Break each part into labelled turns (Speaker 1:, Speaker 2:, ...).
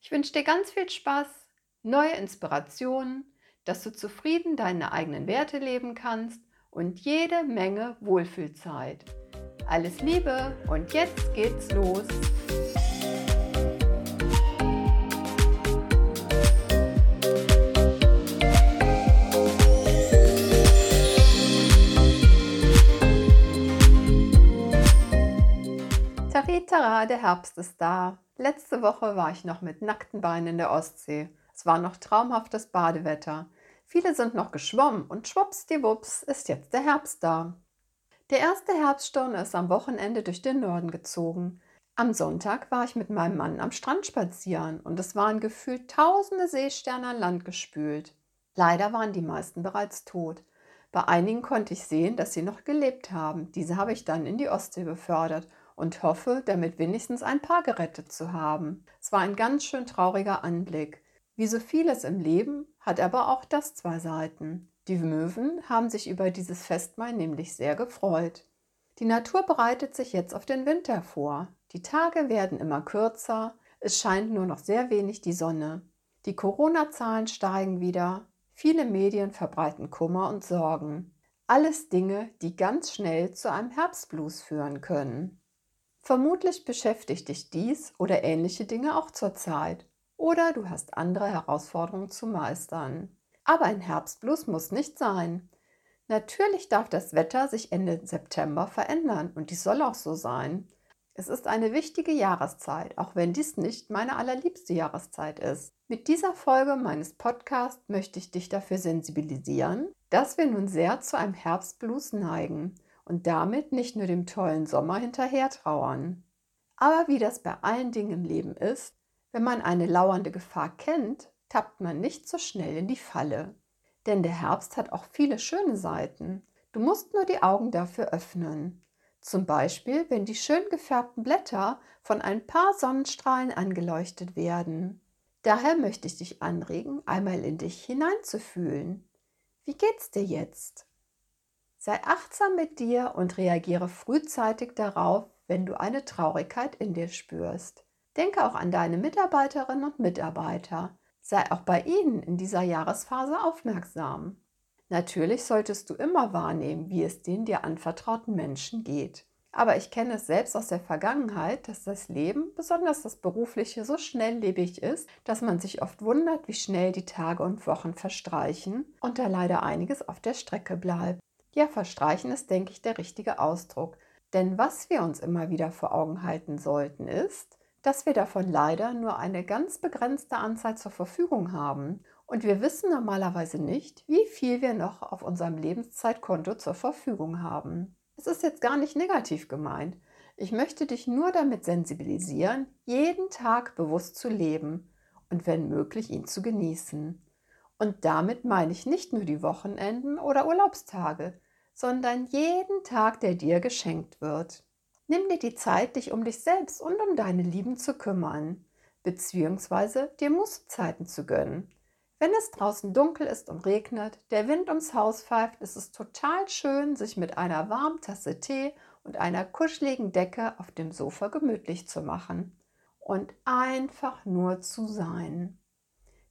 Speaker 1: Ich wünsche dir ganz viel Spaß, neue Inspirationen, dass du zufrieden deine eigenen Werte leben kannst und jede Menge Wohlfühlzeit. Alles Liebe und jetzt geht's los. Tara, der Herbst ist da. Letzte Woche war ich noch mit nackten Beinen in der Ostsee. Es war noch traumhaftes Badewetter. Viele sind noch geschwommen und schwuppsdiwupps ist jetzt der Herbst da. Der erste Herbststurm ist am Wochenende durch den Norden gezogen. Am Sonntag war ich mit meinem Mann am Strand spazieren und es waren gefühlt tausende Seesterne an Land gespült. Leider waren die meisten bereits tot. Bei einigen konnte ich sehen, dass sie noch gelebt haben. Diese habe ich dann in die Ostsee befördert und hoffe, damit wenigstens ein paar gerettet zu haben. Es war ein ganz schön trauriger Anblick. Wie so vieles im Leben hat aber auch das zwei Seiten. Die Möwen haben sich über dieses Festmahl nämlich sehr gefreut. Die Natur bereitet sich jetzt auf den Winter vor. Die Tage werden immer kürzer, es scheint nur noch sehr wenig die Sonne. Die Corona-Zahlen steigen wieder, viele Medien verbreiten Kummer und Sorgen. Alles Dinge, die ganz schnell zu einem Herbstblues führen können. Vermutlich beschäftigt dich dies oder ähnliche Dinge auch zurzeit. Oder du hast andere Herausforderungen zu meistern. Aber ein Herbstblues muss nicht sein. Natürlich darf das Wetter sich Ende September verändern und dies soll auch so sein. Es ist eine wichtige Jahreszeit, auch wenn dies nicht meine allerliebste Jahreszeit ist. Mit dieser Folge meines Podcasts möchte ich dich dafür sensibilisieren, dass wir nun sehr zu einem Herbstblues neigen und damit nicht nur dem tollen Sommer hinterher trauern. Aber wie das bei allen Dingen im Leben ist, wenn man eine lauernde Gefahr kennt, tappt man nicht so schnell in die Falle. Denn der Herbst hat auch viele schöne Seiten. Du musst nur die Augen dafür öffnen. Zum Beispiel, wenn die schön gefärbten Blätter von ein paar Sonnenstrahlen angeleuchtet werden. Daher möchte ich dich anregen, einmal in dich hineinzufühlen. Wie geht's dir jetzt? Sei achtsam mit dir und reagiere frühzeitig darauf, wenn du eine Traurigkeit in dir spürst. Denke auch an deine Mitarbeiterinnen und Mitarbeiter. Sei auch bei ihnen in dieser Jahresphase aufmerksam. Natürlich solltest du immer wahrnehmen, wie es den dir anvertrauten Menschen geht. Aber ich kenne es selbst aus der Vergangenheit, dass das Leben, besonders das berufliche, so schnelllebig ist, dass man sich oft wundert, wie schnell die Tage und Wochen verstreichen und da leider einiges auf der Strecke bleibt. Ja, verstreichen ist, denke ich, der richtige Ausdruck. Denn was wir uns immer wieder vor Augen halten sollten, ist, dass wir davon leider nur eine ganz begrenzte Anzahl zur Verfügung haben. Und wir wissen normalerweise nicht, wie viel wir noch auf unserem Lebenszeitkonto zur Verfügung haben. Es ist jetzt gar nicht negativ gemeint. Ich möchte dich nur damit sensibilisieren, jeden Tag bewusst zu leben und wenn möglich ihn zu genießen. Und damit meine ich nicht nur die Wochenenden oder Urlaubstage, sondern jeden Tag, der dir geschenkt wird. Nimm dir die Zeit, dich um dich selbst und um deine Lieben zu kümmern, beziehungsweise dir Mußzeiten zu gönnen. Wenn es draußen dunkel ist und regnet, der Wind ums Haus pfeift, ist es total schön, sich mit einer warmen Tasse Tee und einer kuscheligen Decke auf dem Sofa gemütlich zu machen und einfach nur zu sein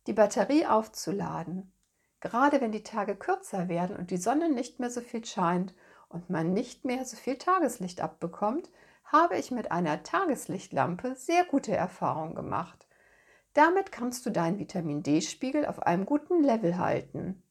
Speaker 1: die Batterie aufzuladen. Gerade wenn die Tage kürzer werden und die Sonne nicht mehr so viel scheint und man nicht mehr so viel Tageslicht abbekommt, habe ich mit einer Tageslichtlampe sehr gute Erfahrungen gemacht. Damit kannst du deinen Vitamin D-Spiegel auf einem guten Level halten.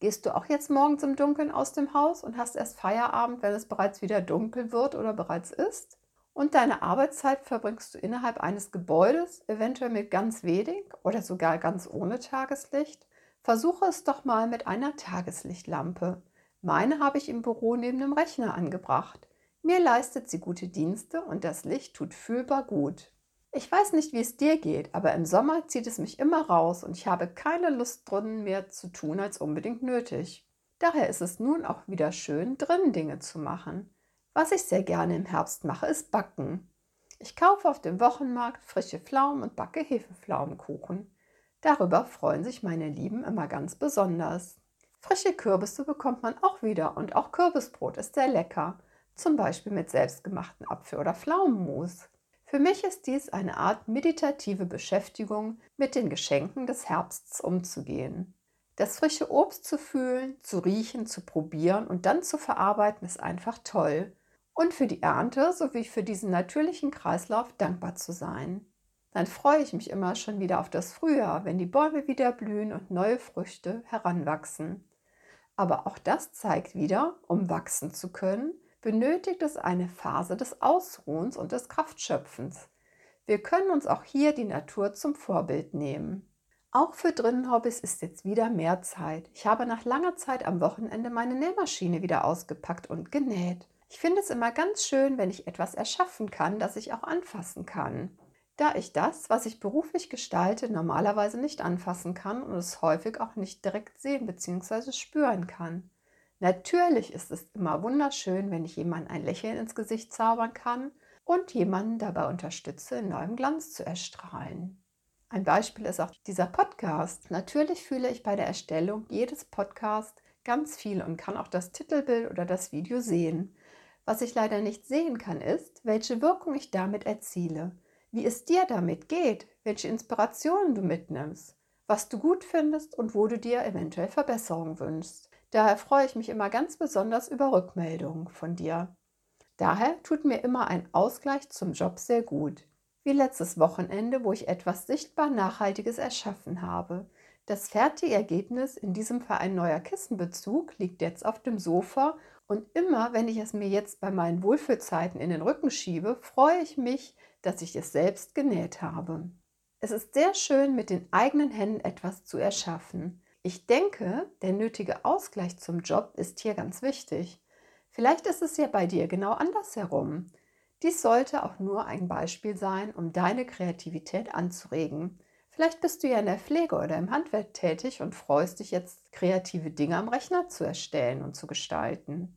Speaker 1: Gehst du auch jetzt morgens im Dunkeln aus dem Haus und hast erst Feierabend, wenn es bereits wieder dunkel wird oder bereits ist? Und deine Arbeitszeit verbringst du innerhalb eines Gebäudes, eventuell mit ganz wenig oder sogar ganz ohne Tageslicht. Versuche es doch mal mit einer Tageslichtlampe. Meine habe ich im Büro neben dem Rechner angebracht. Mir leistet sie gute Dienste und das Licht tut fühlbar gut. Ich weiß nicht, wie es dir geht, aber im Sommer zieht es mich immer raus und ich habe keine Lust drinnen mehr zu tun als unbedingt nötig. Daher ist es nun auch wieder schön, drinnen Dinge zu machen. Was ich sehr gerne im Herbst mache, ist Backen. Ich kaufe auf dem Wochenmarkt frische Pflaumen und backe Hefepflaumenkuchen. Darüber freuen sich meine Lieben immer ganz besonders. Frische Kürbisse bekommt man auch wieder und auch Kürbisbrot ist sehr lecker, zum Beispiel mit selbstgemachten Apfel- oder Pflaumenmus. Für mich ist dies eine Art meditative Beschäftigung, mit den Geschenken des Herbsts umzugehen. Das frische Obst zu fühlen, zu riechen, zu probieren und dann zu verarbeiten ist einfach toll. Und für die Ernte sowie für diesen natürlichen Kreislauf dankbar zu sein. Dann freue ich mich immer schon wieder auf das Frühjahr, wenn die Bäume wieder blühen und neue Früchte heranwachsen. Aber auch das zeigt wieder, um wachsen zu können, benötigt es eine Phase des Ausruhens und des Kraftschöpfens. Wir können uns auch hier die Natur zum Vorbild nehmen. Auch für Drinnenhobbys ist jetzt wieder mehr Zeit. Ich habe nach langer Zeit am Wochenende meine Nähmaschine wieder ausgepackt und genäht. Ich finde es immer ganz schön, wenn ich etwas erschaffen kann, das ich auch anfassen kann. Da ich das, was ich beruflich gestalte, normalerweise nicht anfassen kann und es häufig auch nicht direkt sehen bzw. spüren kann. Natürlich ist es immer wunderschön, wenn ich jemandem ein Lächeln ins Gesicht zaubern kann und jemanden dabei unterstütze, in neuem Glanz zu erstrahlen. Ein Beispiel ist auch dieser Podcast. Natürlich fühle ich bei der Erstellung jedes Podcast ganz viel und kann auch das Titelbild oder das Video sehen. Was ich leider nicht sehen kann, ist, welche Wirkung ich damit erziele, wie es dir damit geht, welche Inspirationen du mitnimmst, was du gut findest und wo du dir eventuell Verbesserungen wünschst. Daher freue ich mich immer ganz besonders über Rückmeldungen von dir. Daher tut mir immer ein Ausgleich zum Job sehr gut. Wie letztes Wochenende, wo ich etwas sichtbar Nachhaltiges erschaffen habe. Das fertige Ergebnis, in diesem Fall ein neuer Kissenbezug, liegt jetzt auf dem Sofa und immer, wenn ich es mir jetzt bei meinen Wohlfühlzeiten in den Rücken schiebe, freue ich mich, dass ich es selbst genäht habe. Es ist sehr schön, mit den eigenen Händen etwas zu erschaffen. Ich denke, der nötige Ausgleich zum Job ist hier ganz wichtig. Vielleicht ist es ja bei dir genau andersherum. Dies sollte auch nur ein Beispiel sein, um deine Kreativität anzuregen. Vielleicht bist du ja in der Pflege oder im Handwerk tätig und freust dich jetzt, kreative Dinge am Rechner zu erstellen und zu gestalten.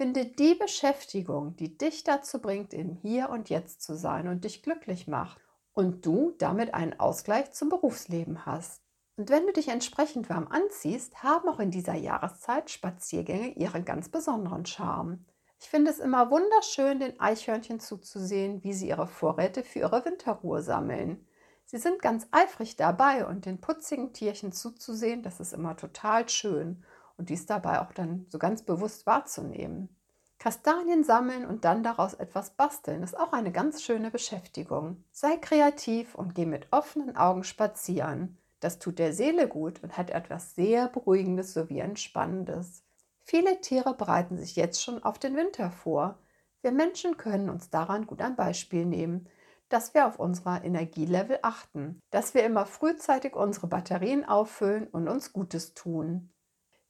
Speaker 1: Finde die Beschäftigung, die dich dazu bringt, im Hier und Jetzt zu sein und dich glücklich macht und du damit einen Ausgleich zum Berufsleben hast. Und wenn du dich entsprechend warm anziehst, haben auch in dieser Jahreszeit Spaziergänge ihren ganz besonderen Charme. Ich finde es immer wunderschön, den Eichhörnchen zuzusehen, wie sie ihre Vorräte für ihre Winterruhe sammeln. Sie sind ganz eifrig dabei und den putzigen Tierchen zuzusehen, das ist immer total schön und dies dabei auch dann so ganz bewusst wahrzunehmen. Kastanien sammeln und dann daraus etwas basteln ist auch eine ganz schöne Beschäftigung. Sei kreativ und geh mit offenen Augen spazieren. Das tut der Seele gut und hat etwas sehr Beruhigendes sowie Entspannendes. Viele Tiere bereiten sich jetzt schon auf den Winter vor. Wir Menschen können uns daran gut ein Beispiel nehmen, dass wir auf unser Energielevel achten, dass wir immer frühzeitig unsere Batterien auffüllen und uns Gutes tun.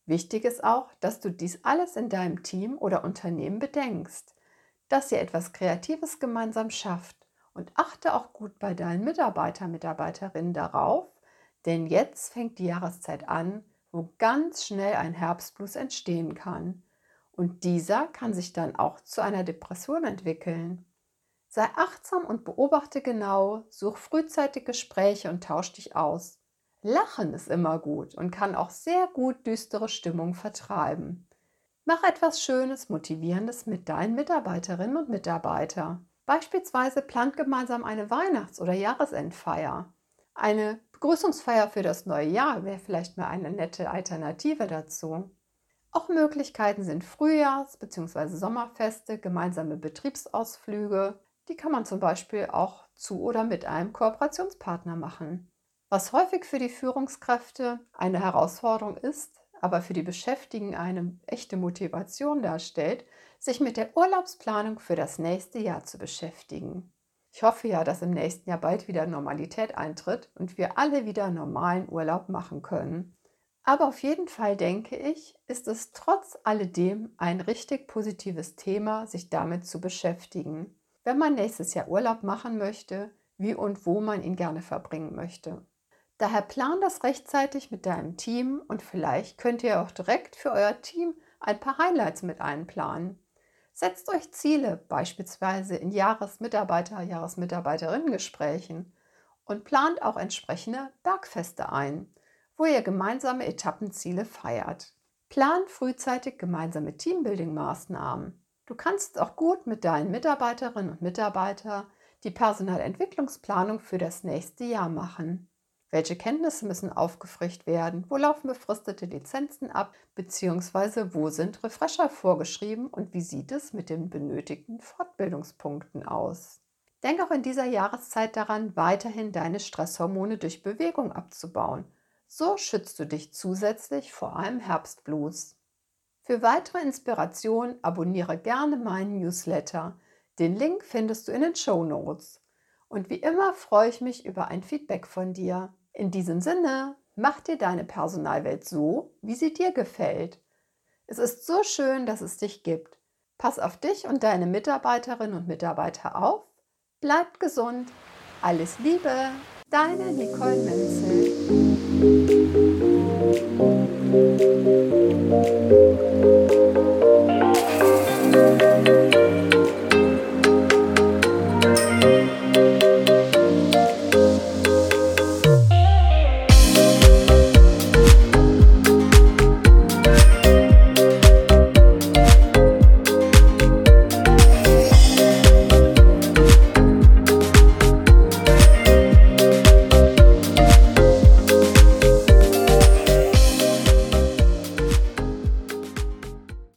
Speaker 1: Wichtig ist auch, dass du dies alles in deinem Team oder Unternehmen bedenkst, dass ihr etwas Kreatives gemeinsam schafft und achte auch gut bei deinen Mitarbeiter, Mitarbeiterinnen darauf, denn jetzt fängt die Jahreszeit an, wo ganz schnell ein Herbstblues entstehen kann. Und dieser kann sich dann auch zu einer Depression entwickeln. Sei achtsam und beobachte genau, such frühzeitig Gespräche und tausch dich aus. Lachen ist immer gut und kann auch sehr gut düstere Stimmung vertreiben. Mach etwas Schönes, Motivierendes mit deinen Mitarbeiterinnen und Mitarbeitern. Beispielsweise plant gemeinsam eine Weihnachts- oder Jahresendfeier. Eine Begrüßungsfeier für das neue Jahr wäre vielleicht mal eine nette Alternative dazu. Auch Möglichkeiten sind Frühjahrs- bzw. Sommerfeste, gemeinsame Betriebsausflüge. Die kann man zum Beispiel auch zu oder mit einem Kooperationspartner machen. Was häufig für die Führungskräfte eine Herausforderung ist, aber für die Beschäftigten eine echte Motivation darstellt, sich mit der Urlaubsplanung für das nächste Jahr zu beschäftigen. Ich hoffe ja, dass im nächsten Jahr bald wieder Normalität eintritt und wir alle wieder normalen Urlaub machen können. Aber auf jeden Fall denke ich, ist es trotz alledem ein richtig positives Thema, sich damit zu beschäftigen. Wenn man nächstes Jahr Urlaub machen möchte, wie und wo man ihn gerne verbringen möchte. Daher plan das rechtzeitig mit deinem Team und vielleicht könnt ihr auch direkt für euer Team ein paar Highlights mit einplanen. Setzt euch Ziele, beispielsweise in Jahresmitarbeiter-, Jahresmitarbeiterinnen-Gesprächen und plant auch entsprechende Bergfeste ein, wo ihr gemeinsame Etappenziele feiert. Plant frühzeitig gemeinsame Teambuilding-Maßnahmen. Du kannst auch gut mit deinen Mitarbeiterinnen und Mitarbeitern die Personalentwicklungsplanung für das nächste Jahr machen. Welche Kenntnisse müssen aufgefrischt werden? Wo laufen befristete Lizenzen ab? Beziehungsweise wo sind Refresher vorgeschrieben und wie sieht es mit den benötigten Fortbildungspunkten aus? Denk auch in dieser Jahreszeit daran, weiterhin deine Stresshormone durch Bewegung abzubauen. So schützt du dich zusätzlich vor einem Herbstblues. Für weitere Inspiration abonniere gerne meinen Newsletter. Den Link findest du in den Show Notes. Und wie immer freue ich mich über ein Feedback von dir. In diesem Sinne, mach dir deine Personalwelt so, wie sie dir gefällt. Es ist so schön, dass es dich gibt. Pass auf dich und deine Mitarbeiterinnen und Mitarbeiter auf. Bleib gesund. Alles Liebe, deine Nicole Menzel.